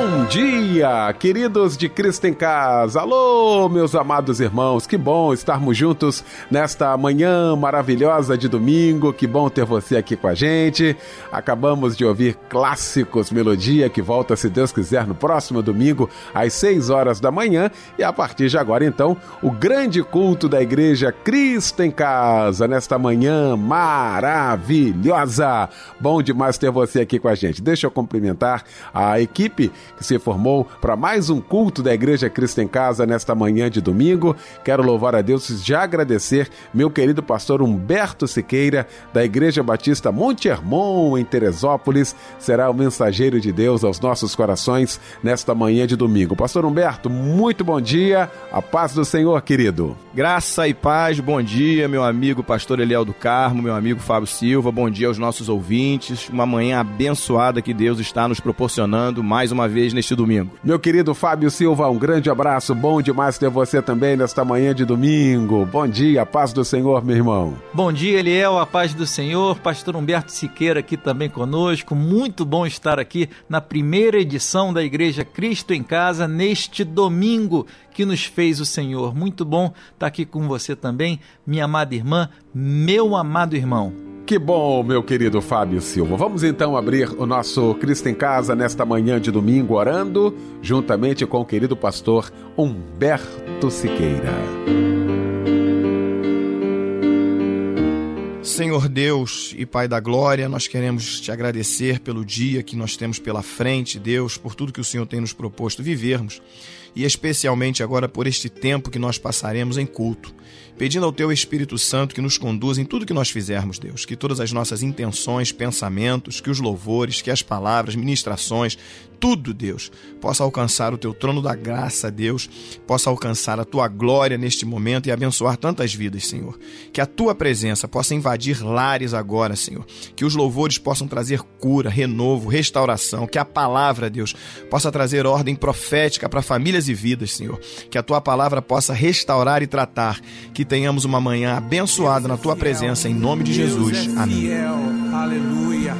Bom dia, queridos de Cristo em Casa. Alô, meus amados irmãos. Que bom estarmos juntos nesta manhã maravilhosa de domingo. Que bom ter você aqui com a gente. Acabamos de ouvir clássicos melodia que volta, se Deus quiser, no próximo domingo às 6 horas da manhã e a partir de agora então, o grande culto da igreja Cristo em Casa nesta manhã maravilhosa. Bom demais ter você aqui com a gente. Deixa eu cumprimentar a equipe que se formou para mais um culto da Igreja Cristo em Casa nesta manhã de domingo. Quero louvar a Deus e já agradecer meu querido pastor Humberto Siqueira, da Igreja Batista Monte Hermon, em Teresópolis, será o mensageiro de Deus aos nossos corações nesta manhã de domingo. Pastor Humberto, muito bom dia, a paz do Senhor, querido. Graça e paz, bom dia, meu amigo pastor Eliel do Carmo, meu amigo Fábio Silva, bom dia aos nossos ouvintes, uma manhã abençoada que Deus está nos proporcionando mais uma uma vez neste domingo. Meu querido Fábio Silva, um grande abraço. Bom demais ter você também nesta manhã de domingo. Bom dia, paz do Senhor, meu irmão. Bom dia, Eliel, a paz do Senhor. Pastor Humberto Siqueira aqui também conosco. Muito bom estar aqui na primeira edição da Igreja Cristo em Casa neste domingo que nos fez o Senhor. Muito bom estar aqui com você também, minha amada irmã, meu amado irmão. Que bom, meu querido Fábio Silva. Vamos então abrir o nosso Cristo em Casa nesta manhã de domingo, orando juntamente com o querido pastor Humberto Siqueira. Senhor Deus e Pai da Glória, nós queremos te agradecer pelo dia que nós temos pela frente, Deus, por tudo que o Senhor tem nos proposto vivermos e especialmente agora por este tempo que nós passaremos em culto pedindo ao Teu Espírito Santo que nos conduza em tudo que nós fizermos, Deus, que todas as nossas intenções, pensamentos, que os louvores, que as palavras, ministrações, tudo, Deus, possa alcançar o teu trono da graça, Deus, possa alcançar a tua glória neste momento e abençoar tantas vidas, Senhor. Que a tua presença possa invadir lares agora, Senhor. Que os louvores possam trazer cura, renovo, restauração. Que a palavra, Deus, possa trazer ordem profética para famílias e vidas, Senhor. Que a tua palavra possa restaurar e tratar. Que tenhamos uma manhã abençoada na tua presença, em nome de Jesus. Amém. Aleluia.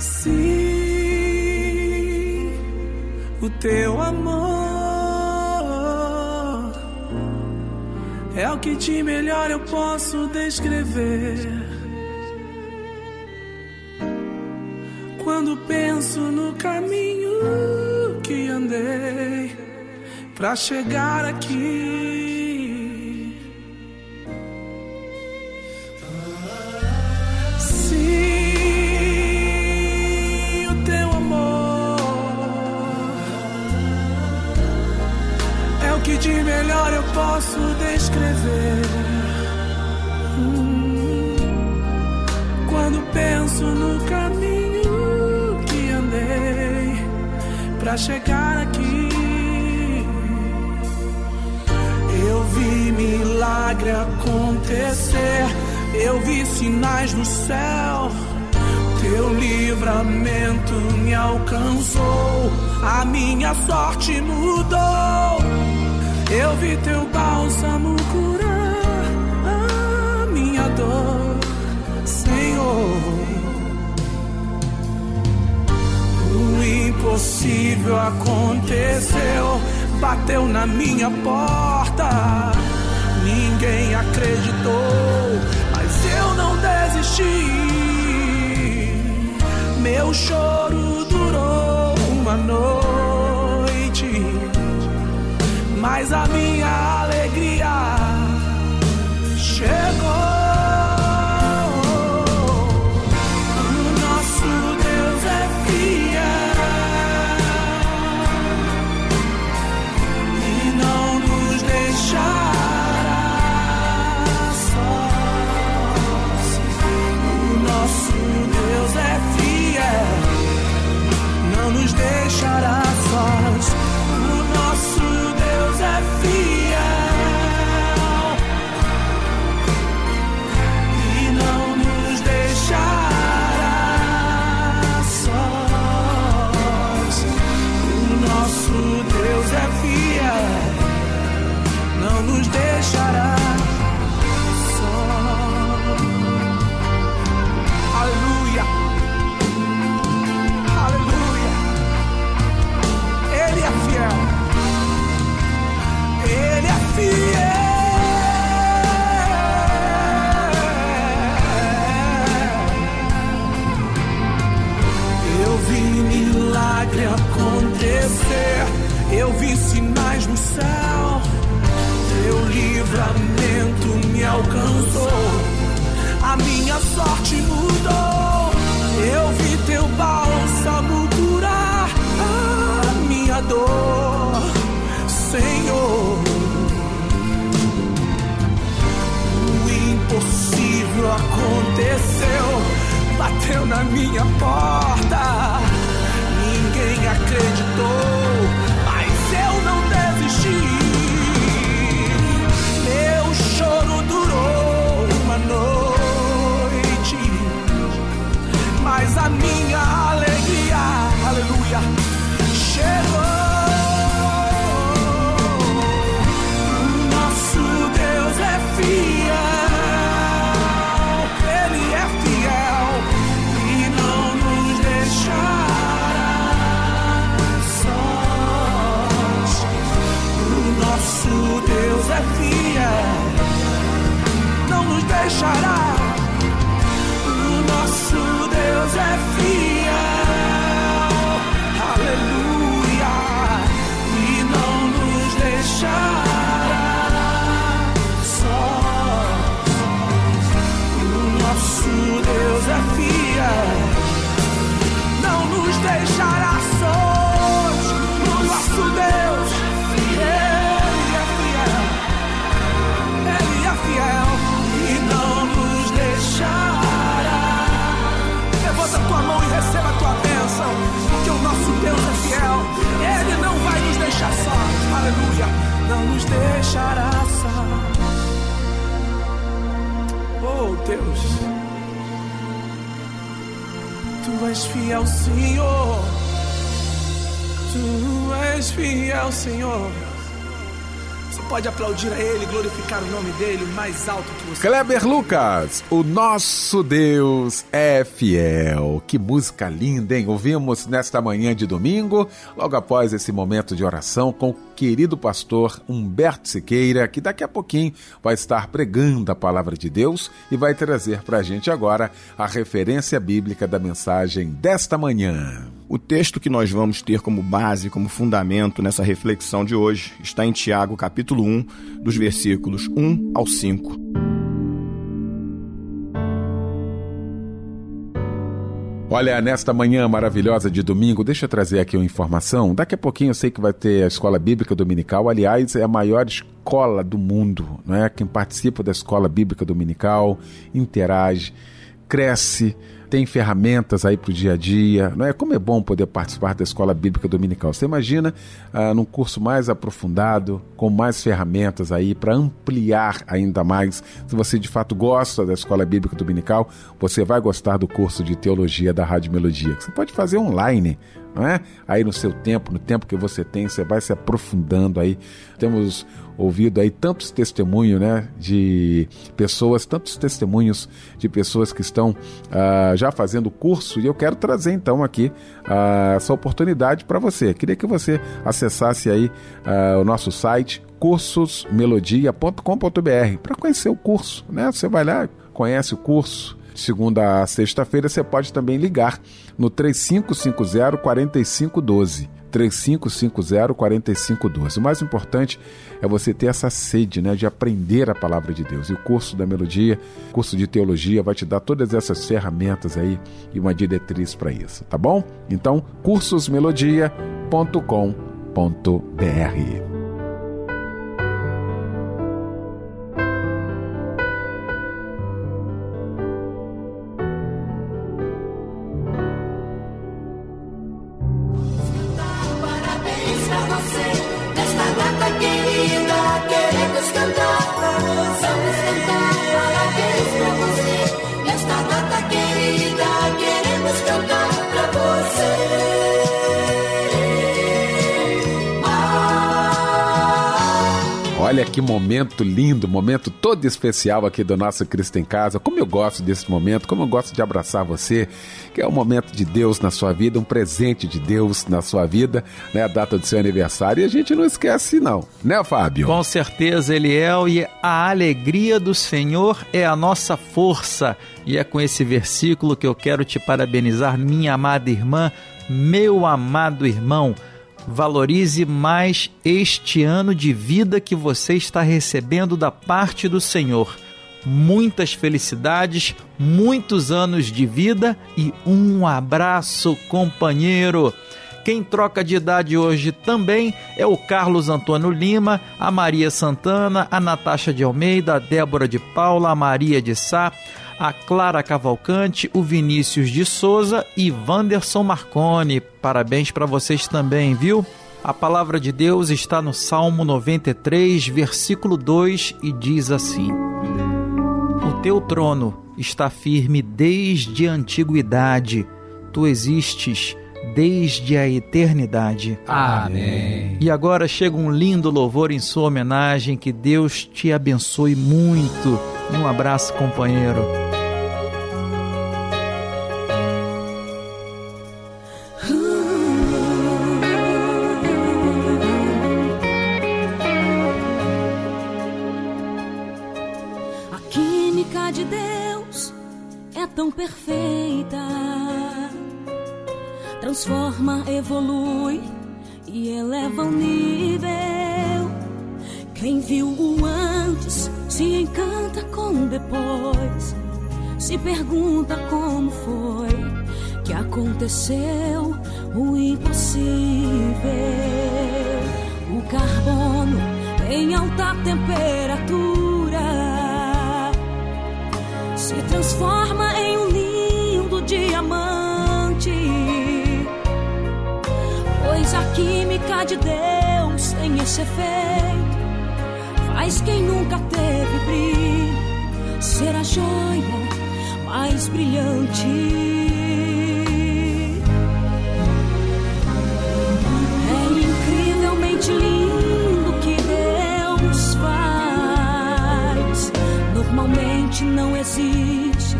Sim, o teu amor é o que de melhor eu posso descrever. Quando penso no caminho que andei para chegar aqui. de melhor eu posso descrever. Hum, quando penso no caminho chegar aqui, eu vi milagre acontecer, eu vi sinais no céu. Teu livramento me alcançou, a minha sorte mudou. Eu vi teu bálsamo curar a minha dor, Senhor. Impossível aconteceu, bateu na minha porta. Ninguém acreditou, mas eu não desisti. Meu choro durou uma noite mas a minha alegria chegou. Sós. Oh Deus, Tu és fiel, Senhor. Tu és fiel, Senhor. Pode aplaudir a Ele, glorificar o nome dEle o mais alto que você Kleber Lucas, o nosso Deus é fiel. Que música linda, hein? Ouvimos nesta manhã de domingo, logo após esse momento de oração com o querido pastor Humberto Siqueira, que daqui a pouquinho vai estar pregando a palavra de Deus e vai trazer para a gente agora a referência bíblica da mensagem desta manhã. O texto que nós vamos ter como base, como fundamento nessa reflexão de hoje, está em Tiago, capítulo 1, dos versículos 1 ao 5. Olha, nesta manhã maravilhosa de domingo, deixa eu trazer aqui uma informação. Daqui a pouquinho eu sei que vai ter a Escola Bíblica Dominical. Aliás, é a maior escola do mundo, não é? Quem participa da Escola Bíblica Dominical interage, cresce, tem ferramentas aí para o dia a dia, não é? Como é bom poder participar da Escola Bíblica Dominical. Você imagina ah, num curso mais aprofundado, com mais ferramentas aí para ampliar ainda mais. Se você de fato gosta da Escola Bíblica Dominical, você vai gostar do curso de Teologia da Rádio Melodia, que você pode fazer online, não é? Aí no seu tempo, no tempo que você tem, você vai se aprofundando aí. Temos ouvido aí tantos testemunhos, né, de pessoas, tantos testemunhos de pessoas que estão ah, já fazendo curso e eu quero trazer então aqui ah, essa oportunidade para você. Queria que você acessasse aí ah, o nosso site cursosmelodia.com.br para conhecer o curso, né? Você vai lá, conhece o curso. Segunda a sexta-feira você pode também ligar no 3550 4512. 3550-4512. O mais importante é você ter essa sede né, de aprender a palavra de Deus. E o curso da melodia, curso de teologia, vai te dar todas essas ferramentas aí e uma diretriz para isso, tá bom? Então, cursosmelodia.com.br. que momento lindo, momento todo especial aqui do nosso Cristo em Casa. Como eu gosto desse momento, como eu gosto de abraçar você, que é um momento de Deus na sua vida, um presente de Deus na sua vida, né? A data do seu aniversário. E a gente não esquece, não, né, Fábio? Com certeza, Eliel, e a alegria do Senhor é a nossa força. E é com esse versículo que eu quero te parabenizar, minha amada irmã. Meu amado irmão, valorize mais este ano de vida que você está recebendo da parte do Senhor. Muitas felicidades, muitos anos de vida e um abraço, companheiro. Quem troca de idade hoje também é o Carlos Antônio Lima, a Maria Santana, a Natasha de Almeida, a Débora de Paula, a Maria de Sá, a Clara Cavalcante, o Vinícius de Souza e Wanderson Marconi. Parabéns para vocês também, viu? A palavra de Deus está no Salmo 93, versículo 2 e diz assim: O teu trono está firme desde a antiguidade, tu existes desde a eternidade. Amém. E agora chega um lindo louvor em sua homenagem. Que Deus te abençoe muito. Um abraço, companheiro. Pergunta como foi que aconteceu o impossível. O carbono em alta temperatura se transforma em um lindo diamante. Pois a química de Deus tem esse efeito, faz quem nunca teve brilho ser a joia mais brilhante. É incrivelmente lindo que Deus faz. Normalmente não existe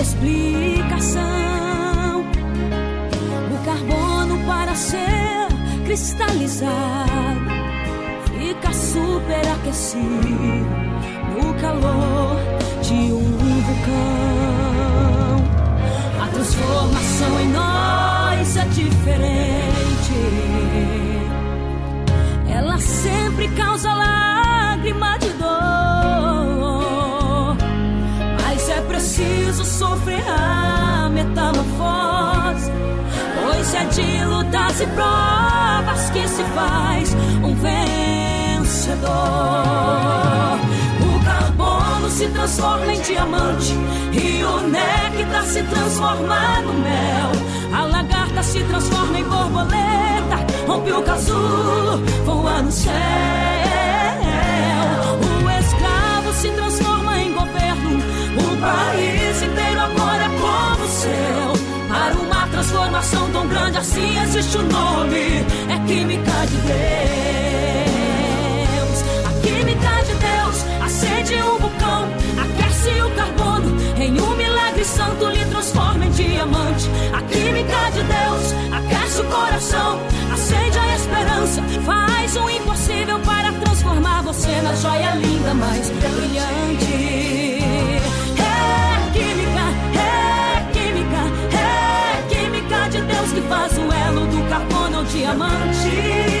explicação. O carbono para ser cristalizado fica superaquecido no calor de um vulcão. A transformação em nós é diferente. Ela sempre causa lágrima de dor. Mas é preciso sofrer a metamorfose. Pois é de lutas e provas que se faz um vencedor. Se transforma em diamante e o néctar se transforma no mel. A lagarta se transforma em borboleta, rompe o casulo, voa no céu. O escravo se transforma em governo, o país inteiro agora é como o céu. Para uma transformação tão grande assim existe o nome, é química de Deus. A química de Deus acende um carbono, em um milagre santo lhe transforma em diamante. A química de Deus aquece o coração, acende a esperança, faz o impossível para transformar você na joia linda mais brilhante. É química, é química, é química de Deus que faz o elo do carbono ao diamante.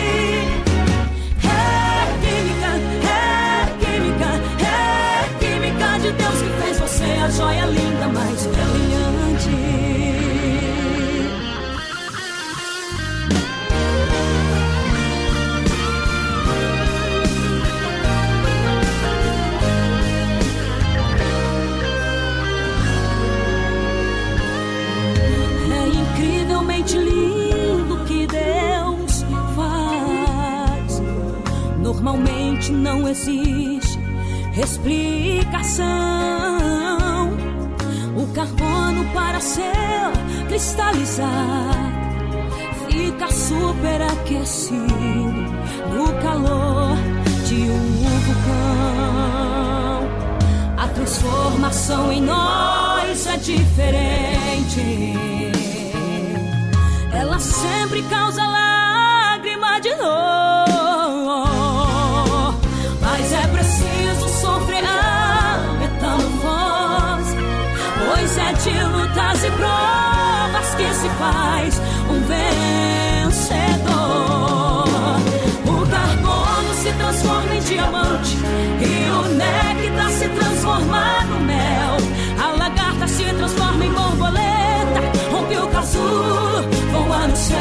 Normalmente não existe explicação. O carbono para ser cristalizado fica superaquecido no calor de um vulcão. A transformação em nós é diferente. Ela sempre causa lágrima de dor. De lutas e provas que se faz um vencedor. O carbono se transforma em diamante e o néctar se transforma no mel. A lagarta se transforma em borboleta, rompe o casulo, voa no céu.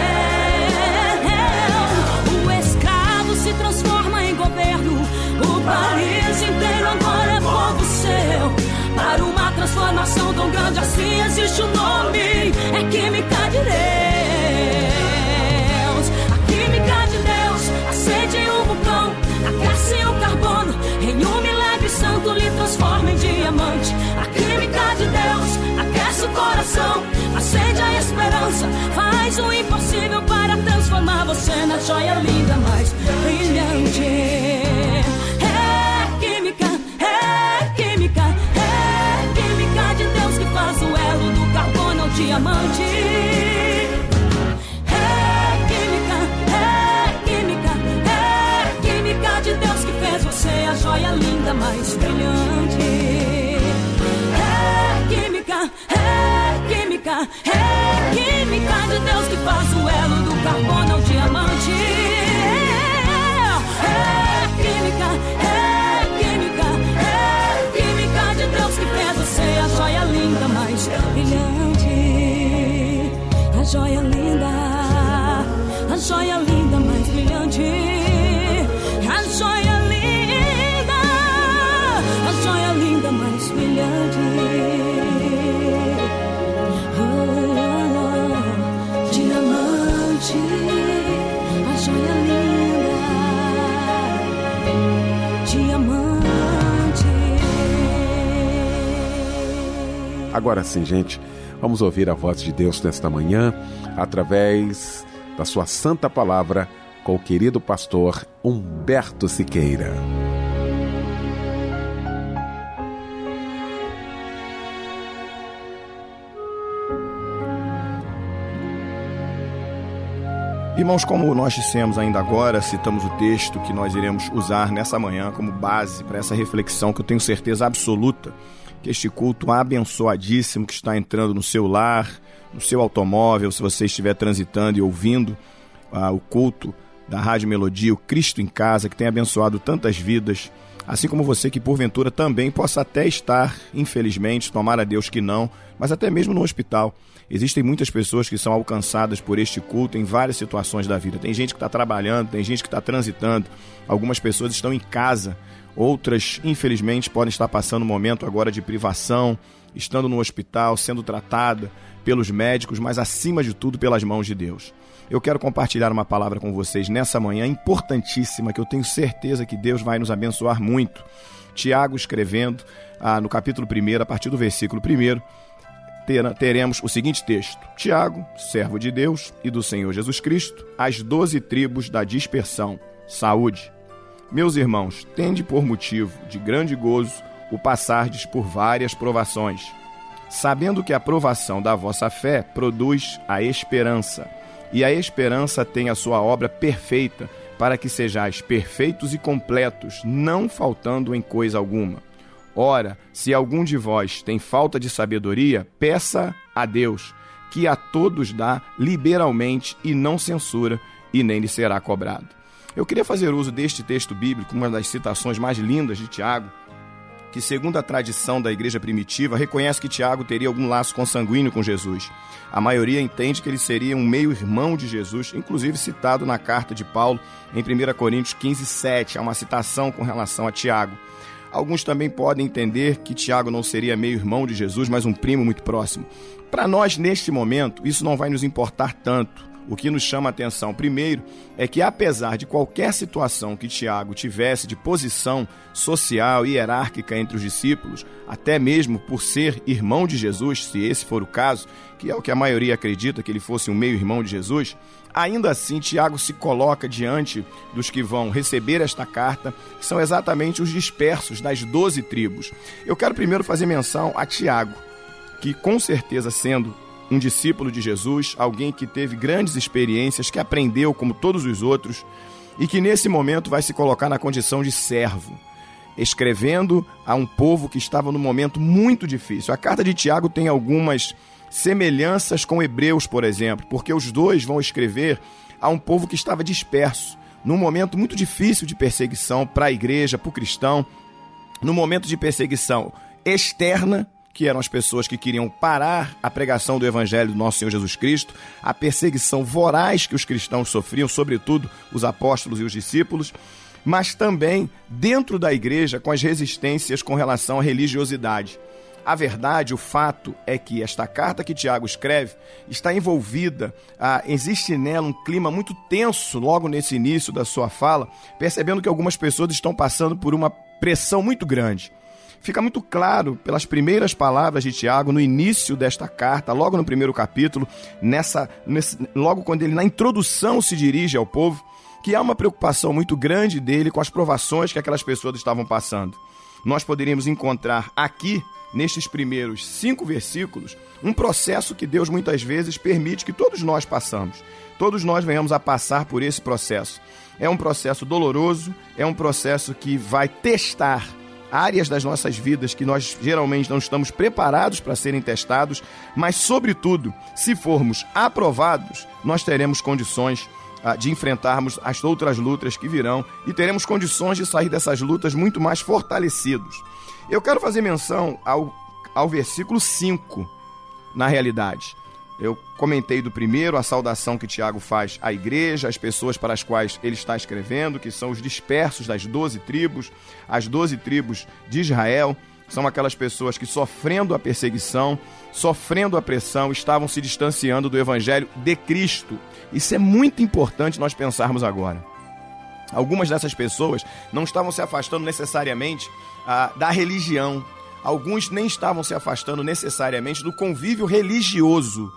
O escravo se transforma em governo, o país uma transformação tão grande assim existe um nome, é química de Deus. A química de Deus acende o vulcão, aquece o carbono, em um milagre santo lhe transforma em diamante. A química de Deus aquece o coração, acende a esperança, faz o impossível para transformar você na joia linda mais brilhante. É química, é química, é química de Deus que fez você a joia linda mais brilhante. É química, é química, é química de Deus que faz o elo do carbono joia linda, a joia linda mais brilhante. A joia linda, a joia linda mais brilhante. Oh, diamante, a joia linda, diamante. Agora sim, gente, vamos ouvir a voz de Deus nesta manhã através da sua santa palavra com o querido pastor Humberto Siqueira. Irmãos, como nós dissemos ainda agora, citamos o texto que nós iremos usar nessa manhã como base para essa reflexão que eu tenho certeza absoluta que este culto abençoadíssimo que está entrando no seu lar, no seu automóvel, se você estiver transitando e ouvindo ah, o culto da Rádio Melodia, o Cristo em Casa, que tem abençoado tantas vidas, assim como você que porventura também possa até estar, infelizmente, tomara a Deus que não, mas até mesmo no hospital. Existem muitas pessoas que são alcançadas por este culto em várias situações da vida. Tem gente que está trabalhando, tem gente que está transitando, algumas pessoas estão em casa, outras, infelizmente, podem estar passando um momento agora de privação, estando no hospital, sendo tratada pelos médicos, mas acima de tudo pelas mãos de Deus. Eu quero compartilhar uma palavra com vocês nessa manhã importantíssima que eu tenho certeza que Deus vai nos abençoar muito. Tiago escrevendo ah, no capítulo 1, a partir do versículo 1, teremos o seguinte texto: Tiago, servo de Deus e do Senhor Jesus Cristo, as doze tribos da dispersão, saúde. Meus irmãos, tende por motivo de grande gozo o passardes por várias provações, sabendo que a provação da vossa fé produz a esperança, e a esperança tem a sua obra perfeita, para que sejais perfeitos e completos, não faltando em coisa alguma. Ora, se algum de vós tem falta de sabedoria, peça a Deus, que a todos dá liberalmente e não censura, e nem lhe será cobrado. Eu queria fazer uso deste texto bíblico, uma das citações mais lindas de Tiago, que, segundo a tradição da igreja primitiva, reconhece que Tiago teria algum laço consanguíneo com Jesus. A maioria entende que ele seria um meio-irmão de Jesus, inclusive citado na carta de Paulo em 1 Coríntios 15, 7. Há uma citação com relação a Tiago. Alguns também podem entender que Tiago não seria meio-irmão de Jesus, mas um primo muito próximo. Para nós, neste momento, isso não vai nos importar tanto. O que nos chama a atenção, primeiro, é que apesar de qualquer situação que Tiago tivesse de posição social e hierárquica entre os discípulos, até mesmo por ser irmão de Jesus, se esse for o caso, que é o que a maioria acredita que ele fosse um meio-irmão de Jesus, ainda assim Tiago se coloca diante dos que vão receber esta carta, que são exatamente os dispersos das doze tribos. Eu quero primeiro fazer menção a Tiago, que com certeza sendo um discípulo de Jesus, alguém que teve grandes experiências, que aprendeu como todos os outros e que nesse momento vai se colocar na condição de servo, escrevendo a um povo que estava num momento muito difícil. A carta de Tiago tem algumas semelhanças com Hebreus, por exemplo, porque os dois vão escrever a um povo que estava disperso, num momento muito difícil de perseguição para a igreja, para o cristão, num momento de perseguição externa, que eram as pessoas que queriam parar a pregação do Evangelho do nosso Senhor Jesus Cristo, a perseguição voraz que os cristãos sofriam, sobretudo os apóstolos e os discípulos, mas também dentro da igreja com as resistências com relação à religiosidade. A verdade, o fato é que esta carta que Tiago escreve está envolvida, ah, existe nela um clima muito tenso logo nesse início da sua fala, percebendo que algumas pessoas estão passando por uma pressão muito grande. Fica muito claro pelas primeiras palavras de Tiago no início desta carta, logo no primeiro capítulo, nessa, nesse, logo quando ele na introdução se dirige ao povo, que há uma preocupação muito grande dele com as provações que aquelas pessoas estavam passando. Nós poderíamos encontrar aqui, nestes primeiros cinco versículos, um processo que Deus muitas vezes permite que todos nós passamos. Todos nós venhamos a passar por esse processo. É um processo doloroso, é um processo que vai testar áreas das nossas vidas que nós geralmente não estamos preparados para serem testados, mas, sobretudo, se formos aprovados, nós teremos condições ah, de enfrentarmos as outras lutas que virão e teremos condições de sair dessas lutas muito mais fortalecidos. Eu quero fazer menção ao, ao versículo 5, na realidade. Eu comentei do primeiro, a saudação que Tiago faz à igreja, às pessoas para as quais ele está escrevendo, que são os dispersos das doze tribos, as doze tribos de Israel. São aquelas pessoas que, sofrendo a perseguição, sofrendo a pressão, estavam se distanciando do evangelho de Cristo. Isso é muito importante nós pensarmos agora. Algumas dessas pessoas não estavam se afastando necessariamente ah, da religião. Alguns nem estavam se afastando necessariamente do convívio religioso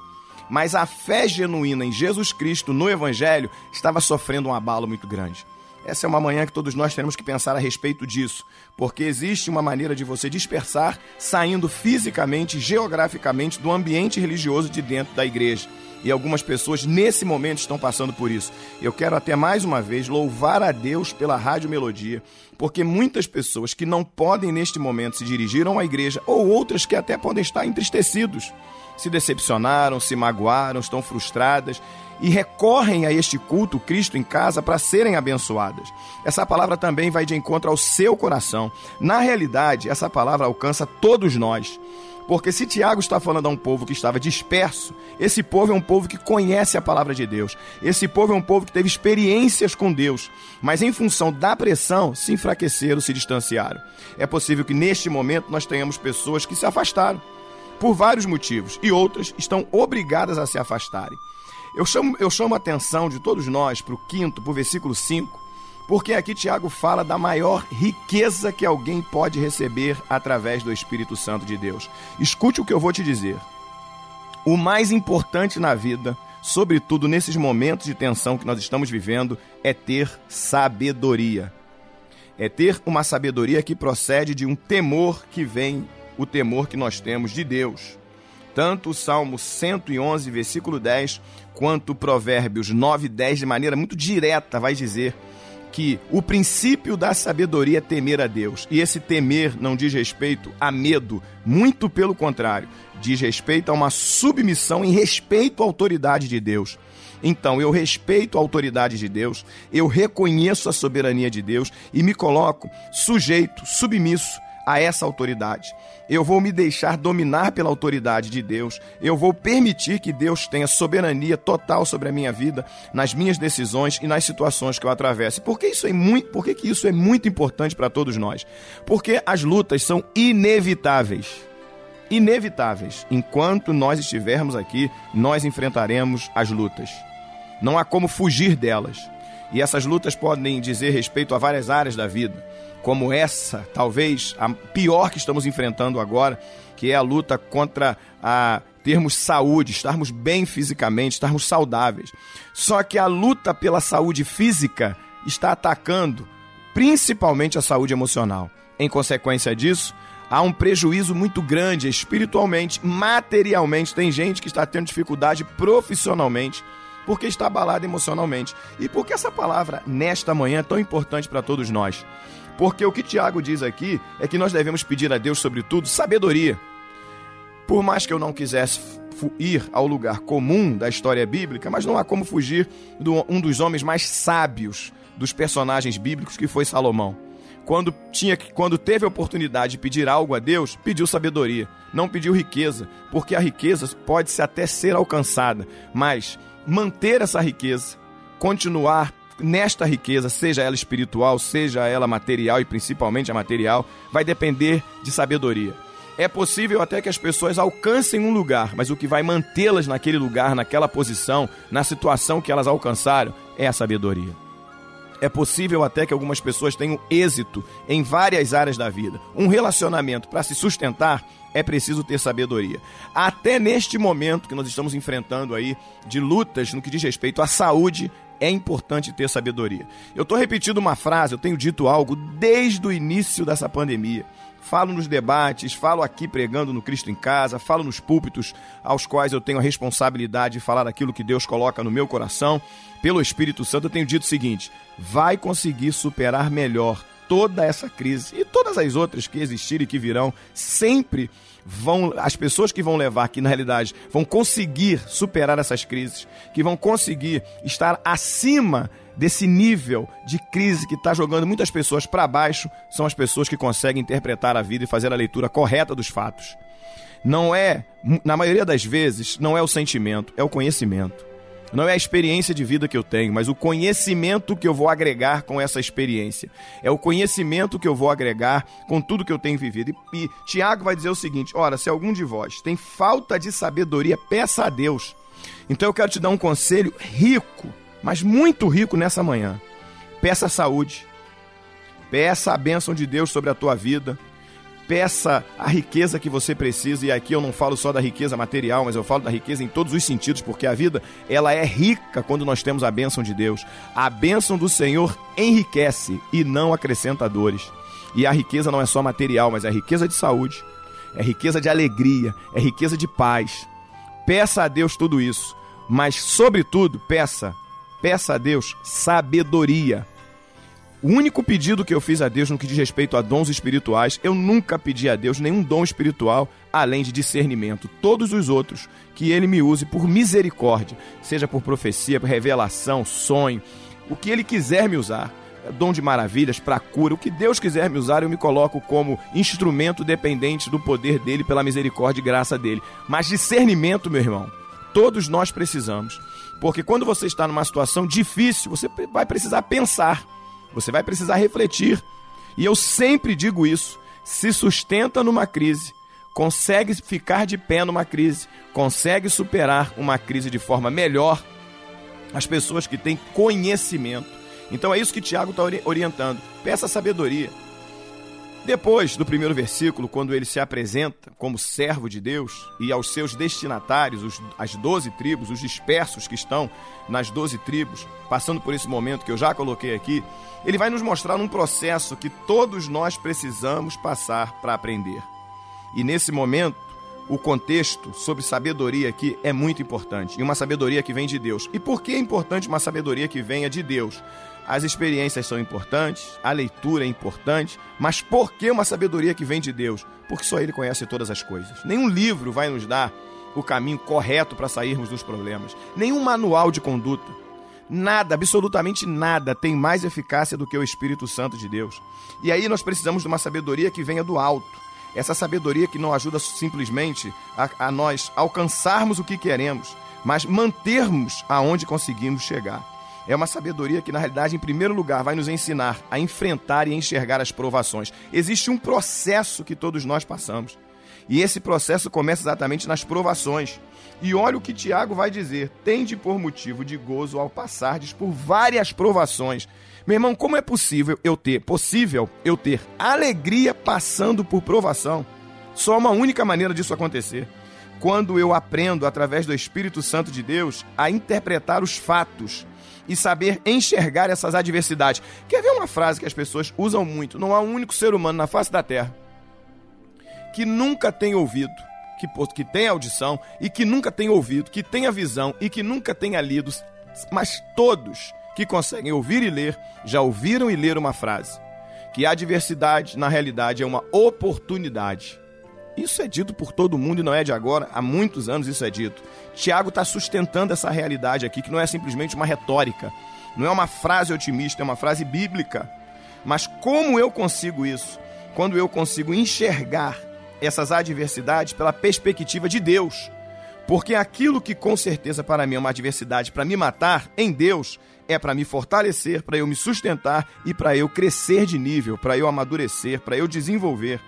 mas a fé genuína em Jesus Cristo, no Evangelho, estava sofrendo um abalo muito grande. Essa é uma manhã que todos nós temos que pensar a respeito disso, porque existe uma maneira de você dispersar saindo fisicamente, geograficamente do ambiente religioso de dentro da igreja. E algumas pessoas nesse momento estão passando por isso. Eu quero até mais uma vez louvar a Deus pela Rádio Melodia, porque muitas pessoas que não podem neste momento se dirigir a uma igreja, ou outras que até podem estar entristecidos se decepcionaram, se magoaram, estão frustradas e recorrem a este culto Cristo em casa para serem abençoadas. Essa palavra também vai de encontro ao seu coração. Na realidade, essa palavra alcança todos nós. Porque se Tiago está falando a um povo que estava disperso, esse povo é um povo que conhece a palavra de Deus. Esse povo é um povo que teve experiências com Deus, mas em função da pressão se enfraqueceram, se distanciaram. É possível que neste momento nós tenhamos pessoas que se afastaram por vários motivos, e outras estão obrigadas a se afastarem. Eu chamo, eu chamo a atenção de todos nós para o quinto, para o versículo 5, porque aqui Tiago fala da maior riqueza que alguém pode receber através do Espírito Santo de Deus. Escute o que eu vou te dizer. O mais importante na vida, sobretudo nesses momentos de tensão que nós estamos vivendo, é ter sabedoria. É ter uma sabedoria que procede de um temor que vem o temor que nós temos de Deus. Tanto o Salmo 111, versículo 10, quanto o Provérbios 9, 10, de maneira muito direta, vai dizer que o princípio da sabedoria é temer a Deus. E esse temer não diz respeito a medo, muito pelo contrário, diz respeito a uma submissão em respeito à autoridade de Deus. Então, eu respeito a autoridade de Deus, eu reconheço a soberania de Deus e me coloco sujeito, submisso a essa autoridade. Eu vou me deixar dominar pela autoridade de Deus. Eu vou permitir que Deus tenha soberania total sobre a minha vida, nas minhas decisões e nas situações que eu atravesso. Por que isso é muito, por que, que isso é muito importante para todos nós? Porque as lutas são inevitáveis. Inevitáveis. Enquanto nós estivermos aqui, nós enfrentaremos as lutas. Não há como fugir delas. E essas lutas podem dizer respeito a várias áreas da vida como essa, talvez a pior que estamos enfrentando agora, que é a luta contra a termos saúde, estarmos bem fisicamente, estarmos saudáveis. Só que a luta pela saúde física está atacando principalmente a saúde emocional. Em consequência disso, há um prejuízo muito grande espiritualmente, materialmente. Tem gente que está tendo dificuldade profissionalmente porque está abalada emocionalmente. E por que essa palavra nesta manhã é tão importante para todos nós? Porque o que Tiago diz aqui é que nós devemos pedir a Deus, sobretudo, sabedoria. Por mais que eu não quisesse ir ao lugar comum da história bíblica, mas não há como fugir de um dos homens mais sábios dos personagens bíblicos, que foi Salomão. Quando, tinha, quando teve a oportunidade de pedir algo a Deus, pediu sabedoria, não pediu riqueza, porque a riqueza pode até ser alcançada, mas manter essa riqueza, continuar nesta riqueza, seja ela espiritual, seja ela material e principalmente a material, vai depender de sabedoria. É possível até que as pessoas alcancem um lugar, mas o que vai mantê-las naquele lugar, naquela posição, na situação que elas alcançaram, é a sabedoria. É possível até que algumas pessoas tenham êxito em várias áreas da vida. Um relacionamento para se sustentar é preciso ter sabedoria. Até neste momento que nós estamos enfrentando aí de lutas no que diz respeito à saúde, é importante ter sabedoria. Eu estou repetindo uma frase, eu tenho dito algo desde o início dessa pandemia. Falo nos debates, falo aqui pregando no Cristo em Casa, falo nos púlpitos aos quais eu tenho a responsabilidade de falar aquilo que Deus coloca no meu coração. Pelo Espírito Santo, eu tenho dito o seguinte: vai conseguir superar melhor toda essa crise e todas as outras que existirem e que virão, sempre vão as pessoas que vão levar que na realidade vão conseguir superar essas crises, que vão conseguir estar acima desse nível de crise que está jogando muitas pessoas para baixo, são as pessoas que conseguem interpretar a vida e fazer a leitura correta dos fatos. Não é, na maioria das vezes, não é o sentimento, é o conhecimento. Não é a experiência de vida que eu tenho, mas o conhecimento que eu vou agregar com essa experiência. É o conhecimento que eu vou agregar com tudo que eu tenho vivido. E, e Tiago vai dizer o seguinte: ora, se algum de vós tem falta de sabedoria, peça a Deus. Então eu quero te dar um conselho rico, mas muito rico nessa manhã. Peça saúde. Peça a bênção de Deus sobre a tua vida peça a riqueza que você precisa, e aqui eu não falo só da riqueza material, mas eu falo da riqueza em todos os sentidos, porque a vida, ela é rica quando nós temos a bênção de Deus. A bênção do Senhor enriquece e não acrescenta dores. E a riqueza não é só material, mas é riqueza de saúde, é riqueza de alegria, é riqueza de paz. Peça a Deus tudo isso, mas sobretudo, peça, peça a Deus sabedoria o único pedido que eu fiz a Deus no que diz respeito a dons espirituais, eu nunca pedi a Deus nenhum dom espiritual além de discernimento. Todos os outros que Ele me use por misericórdia, seja por profecia, por revelação, sonho, o que Ele quiser me usar. Dom de maravilhas, para cura, o que Deus quiser me usar, eu me coloco como instrumento dependente do poder dele, pela misericórdia e graça dele. Mas discernimento, meu irmão, todos nós precisamos. Porque quando você está numa situação difícil, você vai precisar pensar. Você vai precisar refletir. E eu sempre digo isso: se sustenta numa crise, consegue ficar de pé numa crise, consegue superar uma crise de forma melhor as pessoas que têm conhecimento. Então é isso que Tiago está orientando. Peça sabedoria. Depois do primeiro versículo, quando ele se apresenta como servo de Deus e aos seus destinatários, os, as doze tribos, os dispersos que estão nas doze tribos, passando por esse momento que eu já coloquei aqui, ele vai nos mostrar um processo que todos nós precisamos passar para aprender. E nesse momento, o contexto sobre sabedoria aqui é muito importante, e uma sabedoria que vem de Deus. E por que é importante uma sabedoria que venha de Deus? As experiências são importantes, a leitura é importante, mas por que uma sabedoria que vem de Deus? Porque só Ele conhece todas as coisas. Nenhum livro vai nos dar o caminho correto para sairmos dos problemas, nenhum manual de conduta. Nada, absolutamente nada, tem mais eficácia do que o Espírito Santo de Deus. E aí nós precisamos de uma sabedoria que venha do alto. Essa sabedoria que não ajuda simplesmente a, a nós alcançarmos o que queremos, mas mantermos aonde conseguimos chegar. É uma sabedoria que, na realidade, em primeiro lugar, vai nos ensinar a enfrentar e enxergar as provações. Existe um processo que todos nós passamos. E esse processo começa exatamente nas provações. E olha o que Tiago vai dizer: tende por motivo de gozo ao passardes por várias provações. Meu irmão, como é possível eu ter, possível eu ter alegria passando por provação? Só uma única maneira disso acontecer. Quando eu aprendo, através do Espírito Santo de Deus, a interpretar os fatos e saber enxergar essas adversidades. Quer ver uma frase que as pessoas usam muito? Não há um único ser humano na face da Terra que nunca tenha ouvido, que, que tenha audição e que nunca tenha ouvido, que tenha visão e que nunca tenha lido, mas todos que conseguem ouvir e ler já ouviram e leram uma frase: que a adversidade, na realidade, é uma oportunidade. Isso é dito por todo mundo e não é de agora, há muitos anos isso é dito. Tiago está sustentando essa realidade aqui, que não é simplesmente uma retórica, não é uma frase otimista, é uma frase bíblica. Mas como eu consigo isso? Quando eu consigo enxergar essas adversidades pela perspectiva de Deus. Porque aquilo que com certeza para mim é uma adversidade para me matar, em Deus, é para me fortalecer, para eu me sustentar e para eu crescer de nível, para eu amadurecer, para eu desenvolver.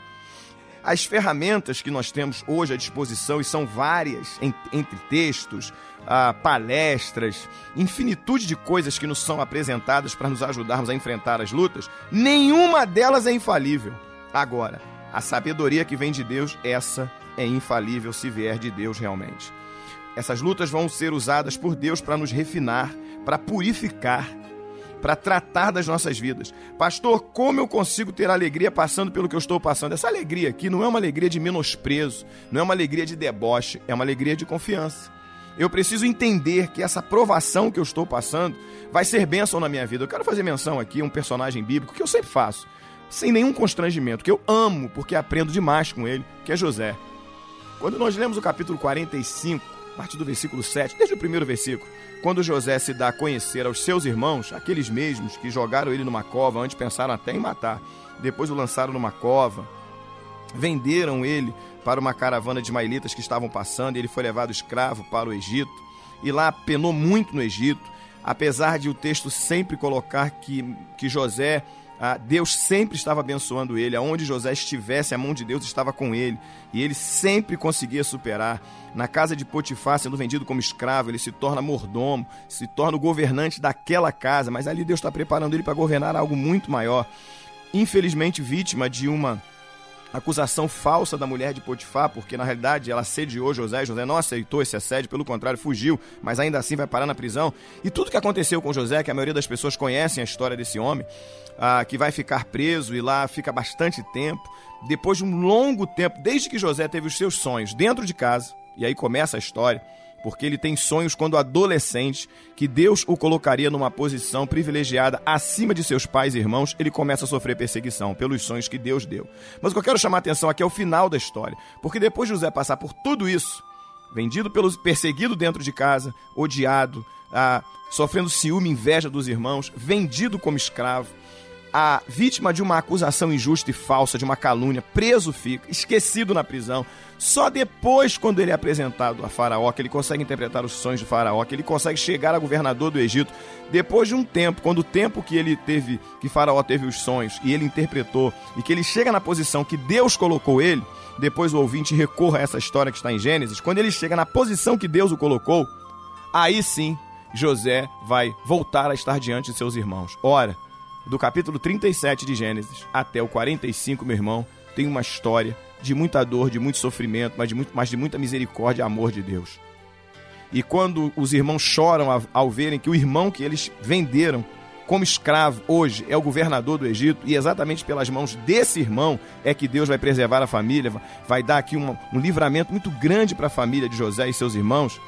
As ferramentas que nós temos hoje à disposição, e são várias, entre textos, ah, palestras, infinitude de coisas que nos são apresentadas para nos ajudarmos a enfrentar as lutas, nenhuma delas é infalível. Agora, a sabedoria que vem de Deus, essa é infalível se vier de Deus realmente. Essas lutas vão ser usadas por Deus para nos refinar, para purificar, para tratar das nossas vidas. Pastor, como eu consigo ter alegria passando pelo que eu estou passando? Essa alegria aqui não é uma alegria de menosprezo, não é uma alegria de deboche, é uma alegria de confiança. Eu preciso entender que essa provação que eu estou passando vai ser bênção na minha vida. Eu quero fazer menção aqui a um personagem bíblico que eu sempre faço, sem nenhum constrangimento, que eu amo porque aprendo demais com ele, que é José. Quando nós lemos o capítulo 45, a partir do versículo 7, desde o primeiro versículo, quando José se dá a conhecer aos seus irmãos, aqueles mesmos que jogaram ele numa cova, antes pensaram até em matar, depois o lançaram numa cova, venderam ele para uma caravana de mailitas que estavam passando, e ele foi levado escravo para o Egito, e lá penou muito no Egito, apesar de o texto sempre colocar que, que José ah, Deus sempre estava abençoando ele. Aonde José estivesse, a mão de Deus estava com ele. E ele sempre conseguia superar. Na casa de Potifar, sendo vendido como escravo, ele se torna mordomo, se torna o governante daquela casa. Mas ali Deus está preparando ele para governar algo muito maior. Infelizmente, vítima de uma acusação falsa da mulher de Potifar, porque na realidade ela assediou José, José não aceitou esse assédio, pelo contrário, fugiu, mas ainda assim vai parar na prisão. E tudo que aconteceu com José, que a maioria das pessoas conhecem a história desse homem, ah, que vai ficar preso e lá fica bastante tempo, depois de um longo tempo, desde que José teve os seus sonhos dentro de casa, e aí começa a história, porque ele tem sonhos quando adolescente, que Deus o colocaria numa posição privilegiada acima de seus pais e irmãos, ele começa a sofrer perseguição pelos sonhos que Deus deu. Mas o que eu quero chamar a atenção aqui é o final da história, porque depois de José passar por tudo isso, vendido pelos perseguido dentro de casa, odiado, ah, sofrendo ciúme, inveja dos irmãos, vendido como escravo, a vítima de uma acusação injusta e falsa, de uma calúnia, preso fica, esquecido na prisão. Só depois, quando ele é apresentado a Faraó, que ele consegue interpretar os sonhos de Faraó, que ele consegue chegar a governador do Egito, depois de um tempo, quando o tempo que ele teve, que Faraó teve os sonhos e ele interpretou, e que ele chega na posição que Deus colocou ele, depois o ouvinte recorra a essa história que está em Gênesis, quando ele chega na posição que Deus o colocou, aí sim José vai voltar a estar diante de seus irmãos. Ora, do capítulo 37 de Gênesis até o 45, meu irmão, tem uma história de muita dor, de muito sofrimento, mas de, muito, mas de muita misericórdia e amor de Deus. E quando os irmãos choram ao, verem que o irmão que eles venderam como escravo hoje é o governador do Egito, e exatamente pelas mãos desse irmão é que Deus vai preservar a família, vai dar aqui um, um livramento muito grande para a família de José e seus irmãos.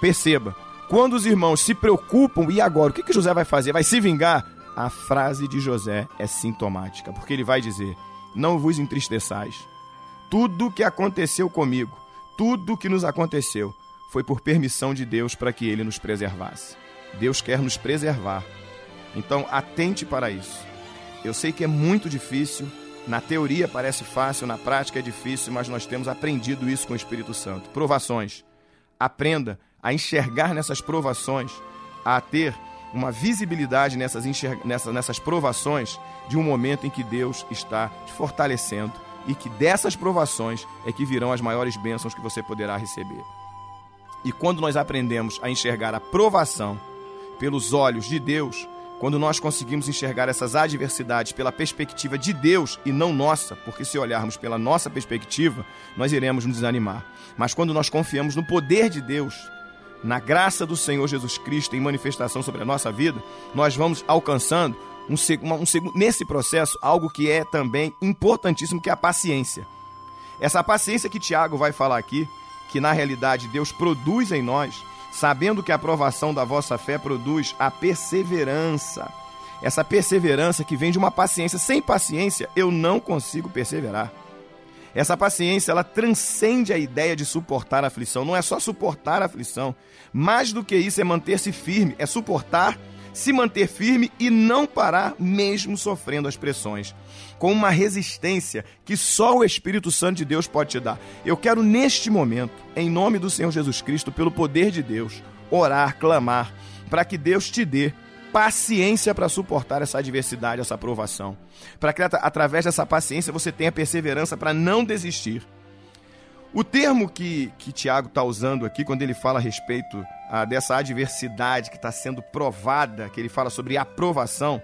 Perceba, quando os irmãos se preocupam, e agora? O que, que José vai fazer? Vai se vingar? A frase de José é sintomática, porque ele vai dizer: Não vos entristeçais. Tudo que aconteceu comigo, tudo que nos aconteceu, foi por permissão de Deus para que ele nos preservasse. Deus quer nos preservar. Então, atente para isso. Eu sei que é muito difícil, na teoria parece fácil, na prática é difícil, mas nós temos aprendido isso com o Espírito Santo. Provações. Aprenda a enxergar nessas provações, a ter uma visibilidade nessas, nessas, nessas provações de um momento em que Deus está te fortalecendo e que dessas provações é que virão as maiores bênçãos que você poderá receber. E quando nós aprendemos a enxergar a provação pelos olhos de Deus, quando nós conseguimos enxergar essas adversidades pela perspectiva de Deus e não nossa, porque se olharmos pela nossa perspectiva, nós iremos nos desanimar. Mas quando nós confiamos no poder de Deus, na graça do Senhor Jesus Cristo em manifestação sobre a nossa vida, nós vamos alcançando um, um, um, nesse processo algo que é também importantíssimo, que é a paciência. Essa paciência que Tiago vai falar aqui, que na realidade Deus produz em nós, sabendo que a aprovação da vossa fé produz a perseverança. Essa perseverança que vem de uma paciência. Sem paciência, eu não consigo perseverar. Essa paciência, ela transcende a ideia de suportar a aflição. Não é só suportar a aflição. Mais do que isso é manter-se firme, é suportar, se manter firme e não parar mesmo sofrendo as pressões. Com uma resistência que só o Espírito Santo de Deus pode te dar. Eu quero neste momento, em nome do Senhor Jesus Cristo, pelo poder de Deus, orar, clamar, para que Deus te dê paciência para suportar essa adversidade, essa aprovação. Para que através dessa paciência você tenha perseverança para não desistir. O termo que, que Tiago está usando aqui, quando ele fala a respeito ah, dessa adversidade que está sendo provada, que ele fala sobre aprovação,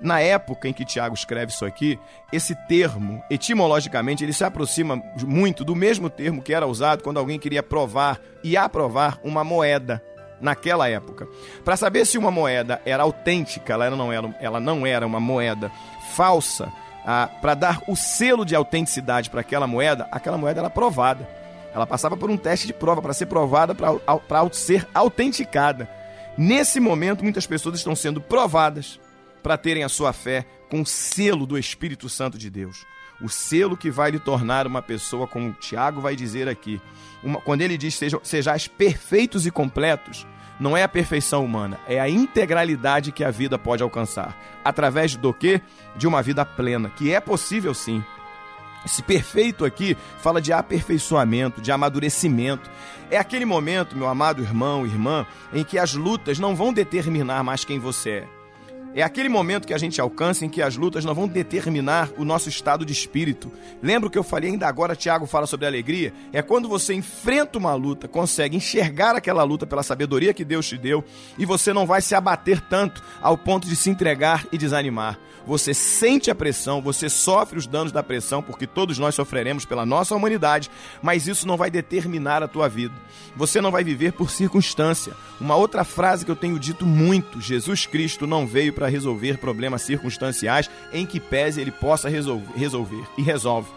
na época em que Tiago escreve isso aqui, esse termo, etimologicamente, ele se aproxima muito do mesmo termo que era usado quando alguém queria provar e aprovar uma moeda naquela época. Para saber se uma moeda era autêntica, ela não era, ela não era uma moeda falsa, ah, para dar o selo de autenticidade para aquela moeda, aquela moeda era provada. Ela passava por um teste de prova para ser provada, para ser autenticada. Nesse momento, muitas pessoas estão sendo provadas para terem a sua fé com o selo do Espírito Santo de Deus. O selo que vai lhe tornar uma pessoa, como Tiago vai dizer aqui. Uma, quando ele diz sejam, sejais perfeitos e completos, não é a perfeição humana, é a integralidade que a vida pode alcançar. Através do quê? De uma vida plena, que é possível sim. Esse perfeito aqui fala de aperfeiçoamento, de amadurecimento. É aquele momento, meu amado irmão, irmã, em que as lutas não vão determinar mais quem você é. É aquele momento que a gente alcança em que as lutas não vão determinar o nosso estado de espírito. Lembra o que eu falei ainda agora, Tiago fala sobre alegria? É quando você enfrenta uma luta, consegue enxergar aquela luta pela sabedoria que Deus te deu e você não vai se abater tanto ao ponto de se entregar e desanimar você sente a pressão, você sofre os danos da pressão, porque todos nós sofreremos pela nossa humanidade, mas isso não vai determinar a tua vida. Você não vai viver por circunstância. Uma outra frase que eu tenho dito muito: Jesus Cristo não veio para resolver problemas circunstanciais em que pese ele possa resolver, resolver e resolve.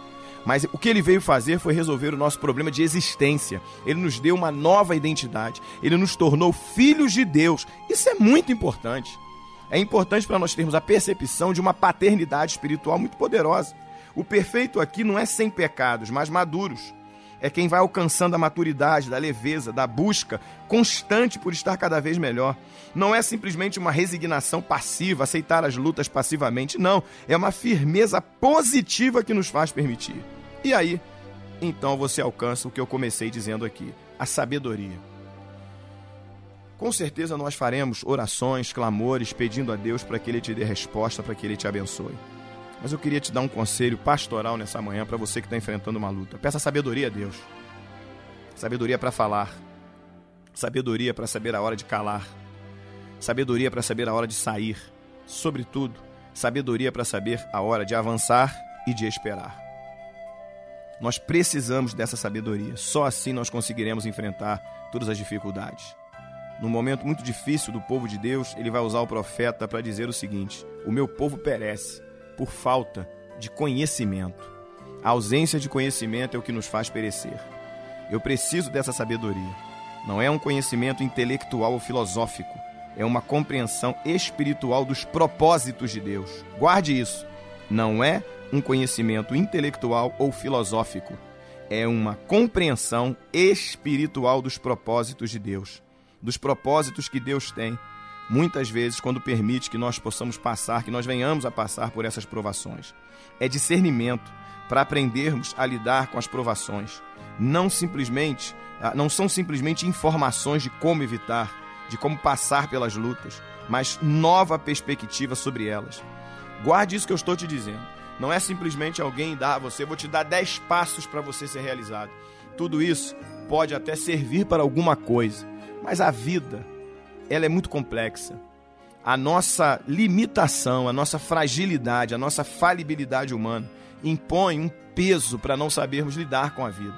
Mas o que ele veio fazer foi resolver o nosso problema de existência. Ele nos deu uma nova identidade. Ele nos tornou filhos de Deus. Isso é muito importante é importante para nós termos a percepção de uma paternidade espiritual muito poderosa. O perfeito aqui não é sem pecados, mas maduros. É quem vai alcançando a maturidade, da leveza, da busca constante por estar cada vez melhor. Não é simplesmente uma resignação passiva, aceitar as lutas passivamente. Não. É uma firmeza positiva que nos faz permitir. E aí, então você alcança o que eu comecei dizendo aqui: a sabedoria. Com certeza nós faremos orações, clamores, pedindo a Deus para que Ele te dê resposta, para que Ele te abençoe. Mas eu queria te dar um conselho pastoral nessa manhã para você que está enfrentando uma luta. Peça sabedoria a Deus. Sabedoria para falar. Sabedoria para saber a hora de calar. Sabedoria para saber a hora de sair. Sobretudo, sabedoria para saber a hora de avançar e de esperar. Nós precisamos dessa sabedoria. Só assim nós conseguiremos enfrentar todas as dificuldades num momento muito difícil do povo de Deus, ele vai usar o profeta para dizer o seguinte: O meu povo perece por falta de conhecimento. A ausência de conhecimento é o que nos faz perecer. Eu preciso dessa sabedoria. Não é um conhecimento intelectual ou filosófico, é uma compreensão espiritual dos propósitos de Deus. Guarde isso. Não é um conhecimento intelectual ou filosófico, é uma compreensão espiritual dos propósitos de Deus dos propósitos que Deus tem, muitas vezes quando permite que nós possamos passar, que nós venhamos a passar por essas provações. É discernimento para aprendermos a lidar com as provações. Não simplesmente, ah, não são simplesmente informações de como evitar, de como passar pelas lutas, mas nova perspectiva sobre elas. Guarde isso que eu estou te dizendo. Não é simplesmente alguém dar a você, vou te dar 10 passos para você ser realizado. Tudo isso pode até servir para alguma coisa, mas a vida, ela é muito complexa. A nossa limitação, a nossa fragilidade, a nossa falibilidade humana impõe um peso para não sabermos lidar com a vida.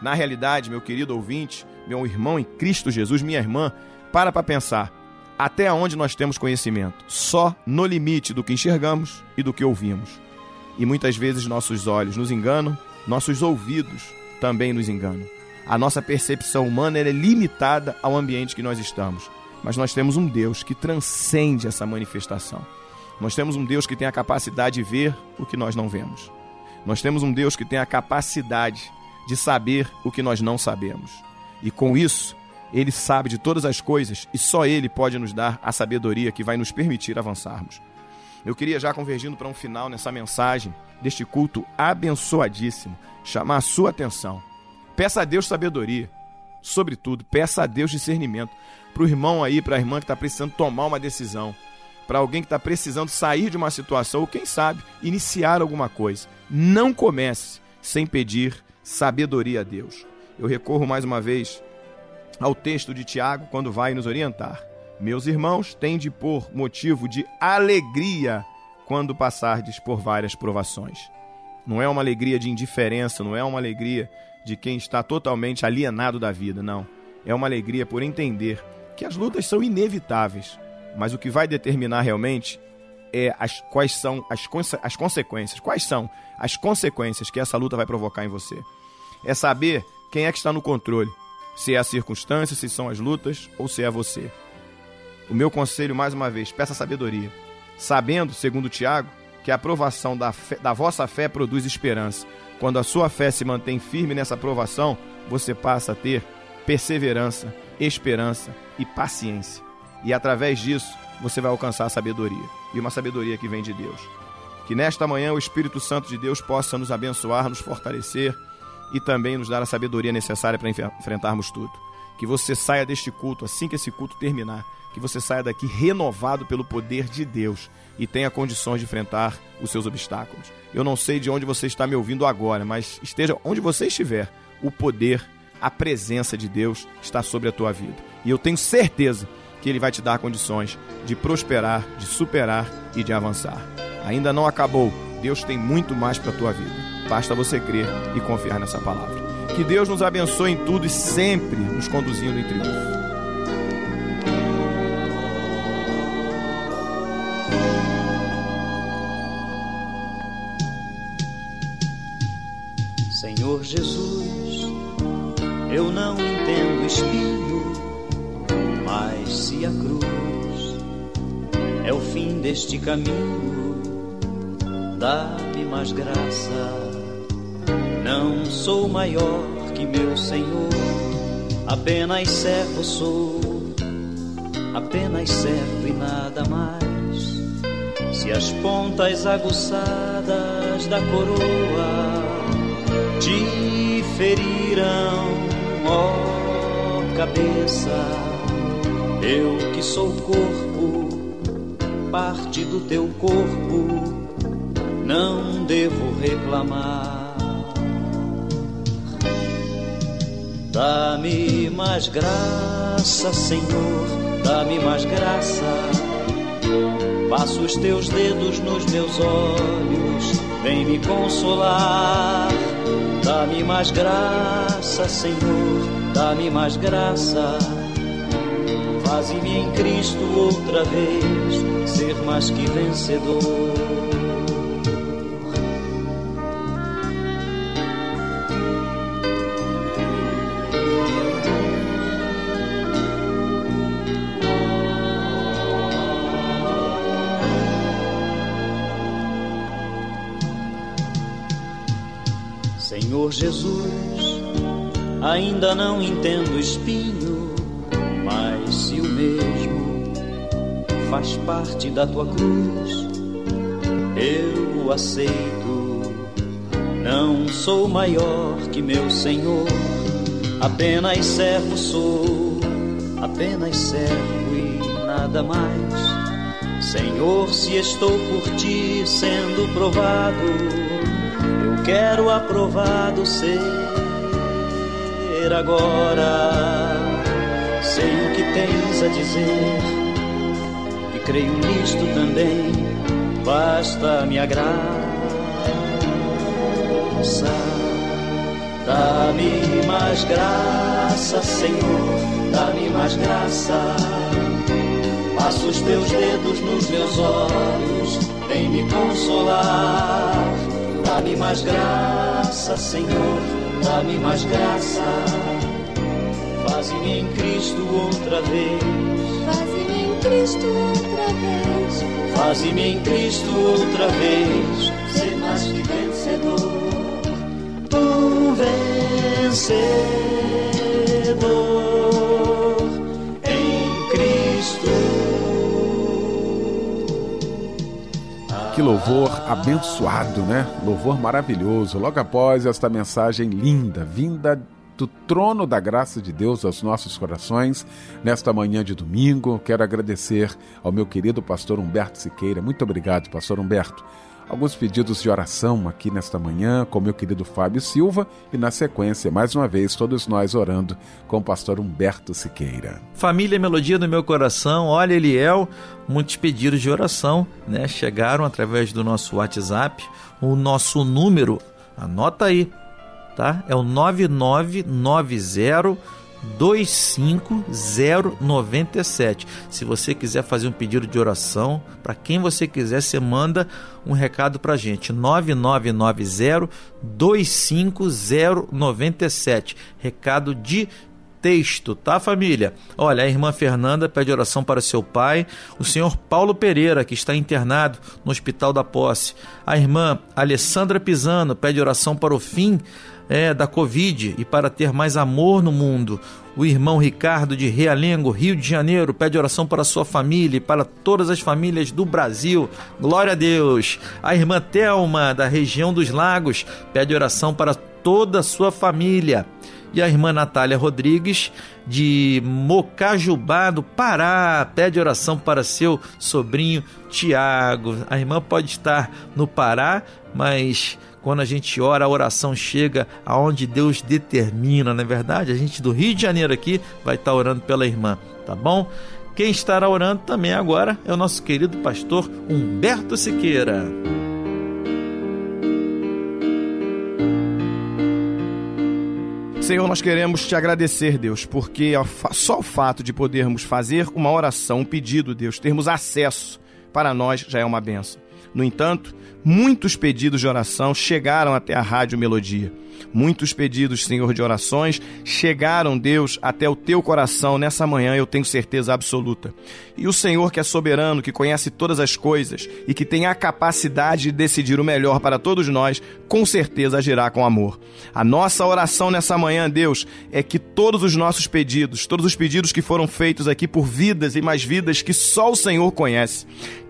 Na realidade, meu querido ouvinte, meu irmão em Cristo Jesus, minha irmã, para para pensar. Até onde nós temos conhecimento? Só no limite do que enxergamos e do que ouvimos. E muitas vezes nossos olhos nos enganam, nossos ouvidos também nos enganam. A nossa percepção humana é limitada ao ambiente que nós estamos. Mas nós temos um Deus que transcende essa manifestação. Nós temos um Deus que tem a capacidade de ver o que nós não vemos. Nós temos um Deus que tem a capacidade de saber o que nós não sabemos. E com isso, ele sabe de todas as coisas e só ele pode nos dar a sabedoria que vai nos permitir avançarmos. Eu queria já convergindo para um final nessa mensagem deste culto abençoadíssimo, chamar a sua atenção. Peça a Deus sabedoria, sobretudo, peça a Deus discernimento para o irmão aí, para a irmã que está precisando tomar uma decisão, para alguém que está precisando sair de uma situação ou quem sabe iniciar alguma coisa. Não comece sem pedir sabedoria a Deus. Eu recorro mais uma vez ao texto de Tiago quando vai nos orientar. Meus irmãos, tende por motivo de alegria quando passardes por várias provações. Não é uma alegria de indiferença, não é uma alegria de quem está totalmente alienado da vida, não. É uma alegria por entender que as lutas são inevitáveis, mas o que vai determinar realmente é as, quais são as, as consequências, quais são as consequências que essa luta vai provocar em você. É saber quem é que está no controle, se é a circunstância, se são as lutas ou se é você. O meu conselho, mais uma vez, peça sabedoria, sabendo, segundo Tiago, que a aprovação da, fé, da vossa fé produz esperança. Quando a sua fé se mantém firme nessa aprovação, você passa a ter perseverança, esperança e paciência. E através disso, você vai alcançar a sabedoria, e uma sabedoria que vem de Deus. Que nesta manhã o Espírito Santo de Deus possa nos abençoar, nos fortalecer e também nos dar a sabedoria necessária para enfrentarmos tudo. Que você saia deste culto, assim que esse culto terminar, que você saia daqui renovado pelo poder de Deus e tenha condições de enfrentar os seus obstáculos. Eu não sei de onde você está me ouvindo agora, mas esteja onde você estiver, o poder, a presença de Deus está sobre a tua vida. E eu tenho certeza que Ele vai te dar condições de prosperar, de superar e de avançar. Ainda não acabou. Deus tem muito mais para a tua vida. Basta você crer e confiar nessa palavra. Que Deus nos abençoe em tudo e sempre nos conduzindo em triunfo. Senhor Jesus, eu não entendo espinho, mas se a cruz é o fim deste caminho, dá-me mais graça. Não sou maior que meu Senhor, apenas servo sou, apenas servo e nada mais. Se as pontas aguçadas da coroa te feriram, ó cabeça. Eu que sou corpo, parte do teu corpo, não devo reclamar. Dá-me mais graça, Senhor, dá-me mais graça. Passo os teus dedos nos meus olhos, vem me consolar. Dá-me mais graça, Senhor, dá-me mais graça. Faze-me em Cristo outra vez ser mais que vencedor. Jesus, ainda não entendo espinho, mas se o mesmo faz parte da tua cruz, eu o aceito. Não sou maior que meu Senhor, apenas servo sou, apenas servo e nada mais. Senhor, se estou por ti sendo provado, quero aprovado ser agora. Sei o que tens a dizer e creio nisto também. Basta me graça, dá-me mais graça, Senhor, dá-me mais graça. Passa os teus dedos nos meus olhos, vem me consolar Dá-me mais graça, Senhor, dá-me mais graça. Faze-me em Cristo outra vez. Faze-me em Cristo outra vez. Faze-me em Cristo outra vez. Ser mais que vencedor, um vencedor Que louvor abençoado, né? Louvor maravilhoso. Logo após esta mensagem linda, vinda do trono da graça de Deus aos nossos corações, nesta manhã de domingo, quero agradecer ao meu querido pastor Humberto Siqueira. Muito obrigado, pastor Humberto. Alguns pedidos de oração aqui nesta manhã com meu querido Fábio Silva e na sequência, mais uma vez, todos nós orando com o pastor Humberto Siqueira. Família Melodia do meu coração, olha Eliel, muitos pedidos de oração, né? Chegaram através do nosso WhatsApp, o nosso número, anota aí, tá? É o 9990 25097. Se você quiser fazer um pedido de oração, para quem você quiser, você manda um recado para gente. 9990 25097. Recado de texto, tá, família? Olha, a irmã Fernanda pede oração para seu pai, o senhor Paulo Pereira, que está internado no Hospital da Posse. A irmã Alessandra Pisano pede oração para o fim é, da Covid e para ter mais amor no mundo. O irmão Ricardo de Realengo, Rio de Janeiro, pede oração para sua família e para todas as famílias do Brasil. Glória a Deus. A irmã Telma, da região dos Lagos, pede oração para toda a sua família. E a irmã Natália Rodrigues, de Mocajubá, do Pará, pede oração para seu sobrinho Tiago. A irmã pode estar no Pará, mas quando a gente ora, a oração chega aonde Deus determina, não é verdade? A gente do Rio de Janeiro aqui vai estar orando pela irmã, tá bom? Quem estará orando também agora é o nosso querido pastor Humberto Siqueira. Senhor, nós queremos te agradecer, Deus, porque só o fato de podermos fazer uma oração, um pedido, Deus, termos acesso para nós já é uma benção. No entanto, muitos pedidos de oração chegaram até a Rádio Melodia. Muitos pedidos, Senhor, de orações chegaram, Deus, até o teu coração nessa manhã, eu tenho certeza absoluta. E o Senhor, que é soberano, que conhece todas as coisas e que tem a capacidade de decidir o melhor para todos nós, com certeza agirá com amor. A nossa oração nessa manhã, Deus, é que todos os nossos pedidos, todos os pedidos que foram feitos aqui por vidas e mais vidas que só o Senhor conhece,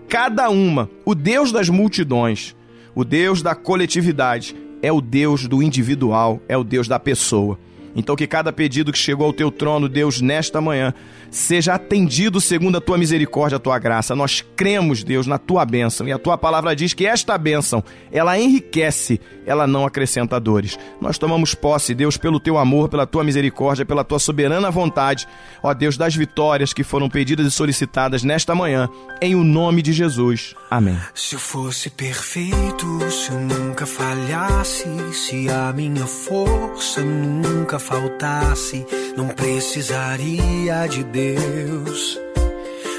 cada uma, o Deus das multidões, o Deus da coletividade, é o Deus do individual, é o Deus da pessoa. Então, que cada pedido que chegou ao teu trono, Deus, nesta manhã, seja atendido segundo a tua misericórdia, a tua graça. Nós cremos, Deus, na tua bênção. E a tua palavra diz que esta bênção, ela enriquece, ela não acrescenta dores. Nós tomamos posse, Deus, pelo teu amor, pela tua misericórdia, pela tua soberana vontade, ó Deus, das vitórias que foram pedidas e solicitadas nesta manhã, em o nome de Jesus. Amém. Se eu fosse perfeito, se eu nunca falhasse, se a minha força nunca faltasse, não precisaria de Deus.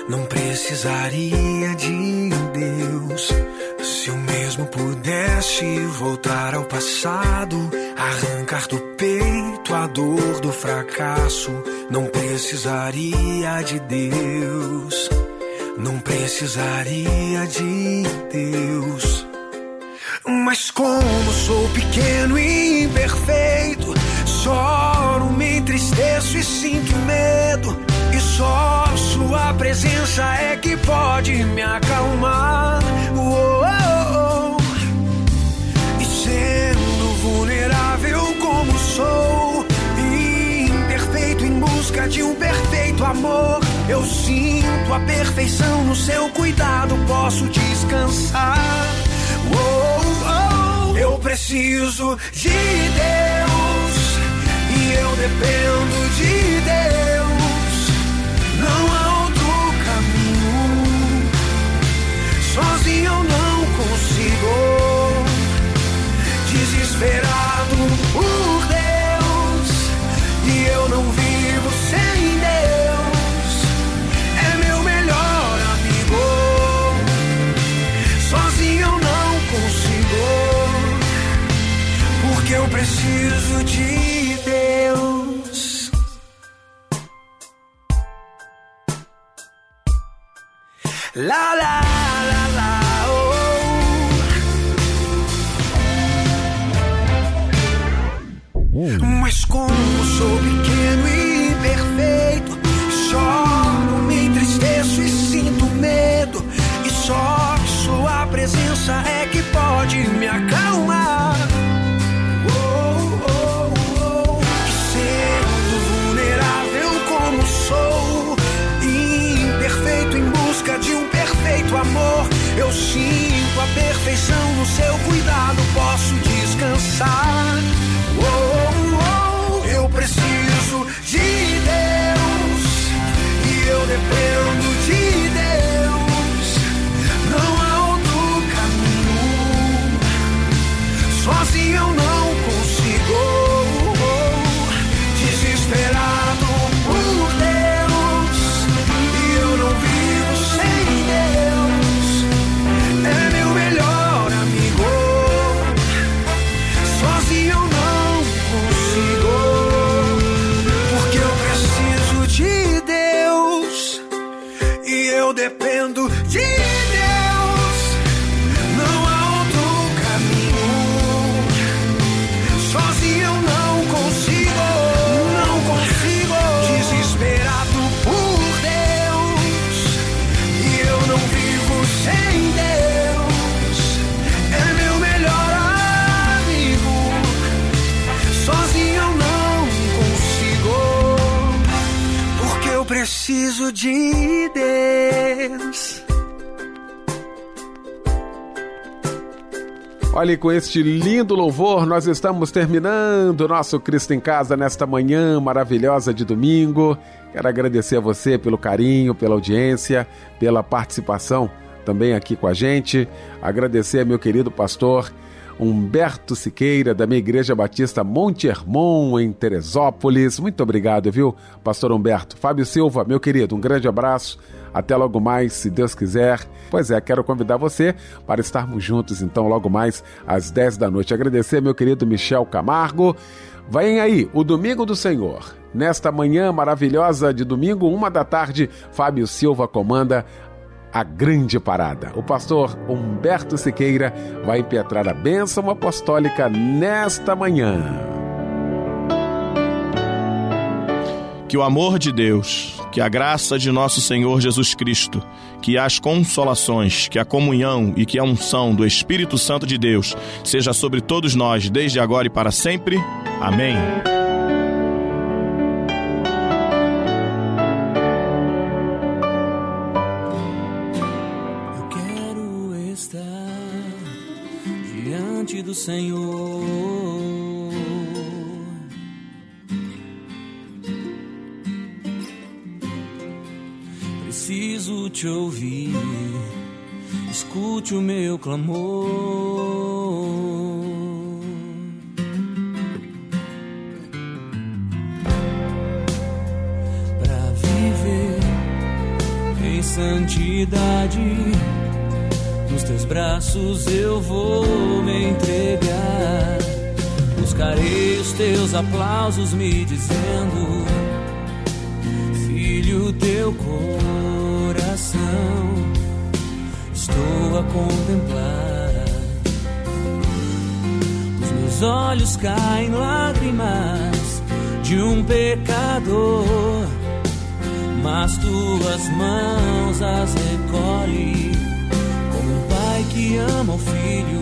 Não precisaria de Deus. Se eu mesmo pudesse voltar ao passado, arrancar do peito a dor do fracasso, não precisaria de Deus. Não precisaria de Deus. Mas como sou pequeno e imperfeito, choro, me entristeço e sinto medo. E só sua presença é que pode me acalmar. Oh, oh. E sendo vulnerável como sou, imperfeito em busca de um perfeito amor, eu sinto a perfeição no seu cuidado, posso descansar. Oh, oh, eu preciso de Deus eu dependo de Deus. Não há La la la la. Oh. Mas como Com este lindo louvor, nós estamos terminando nosso Cristo em Casa nesta manhã maravilhosa de domingo. Quero agradecer a você pelo carinho, pela audiência, pela participação também aqui com a gente. Agradecer meu querido pastor Humberto Siqueira, da minha Igreja Batista Monte Hermon, em Teresópolis. Muito obrigado, viu, pastor Humberto? Fábio Silva, meu querido, um grande abraço. Até logo mais, se Deus quiser. Pois é, quero convidar você para estarmos juntos, então, logo mais às 10 da noite. Agradecer meu querido Michel Camargo. Vem aí, o Domingo do Senhor. Nesta manhã maravilhosa de domingo, uma da tarde, Fábio Silva comanda a grande parada. O pastor Humberto Siqueira vai impetrar a bênção apostólica nesta manhã. Que o amor de Deus, que a graça de nosso Senhor Jesus Cristo, que as consolações, que a comunhão e que a unção do Espírito Santo de Deus seja sobre todos nós, desde agora e para sempre. Amém. Do Senhor. Preciso te ouvir, escute o meu clamor. Pra viver em santidade. Nos teus braços eu vou me entregar. Buscarei os teus aplausos me dizendo: Filho, teu coração estou a contemplar. Os meus olhos caem lágrimas de um pecador mas tuas mãos as recolhe como pai que ama o filho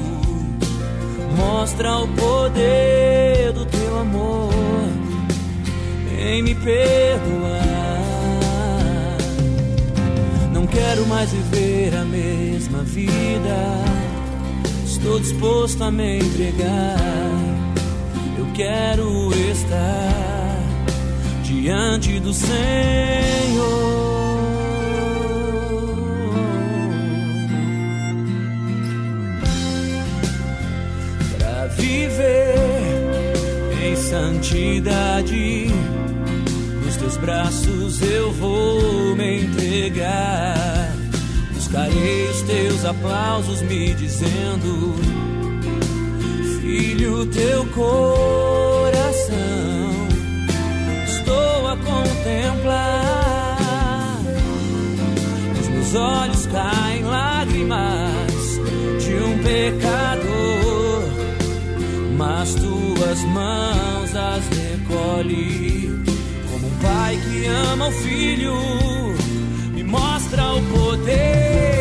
mostra o poder do teu amor em me perdoar não quero mais viver a mesma vida estou disposto a me entregar eu quero estar diante do Senhor. Viver em santidade, nos teus braços eu vou me entregar. Buscarei os teus aplausos me dizendo, Filho, teu coração estou a contemplar. Os meus olhos caem lágrimas de um pecador, as tuas mãos as recolhe. Como um pai que ama o filho, me mostra o poder.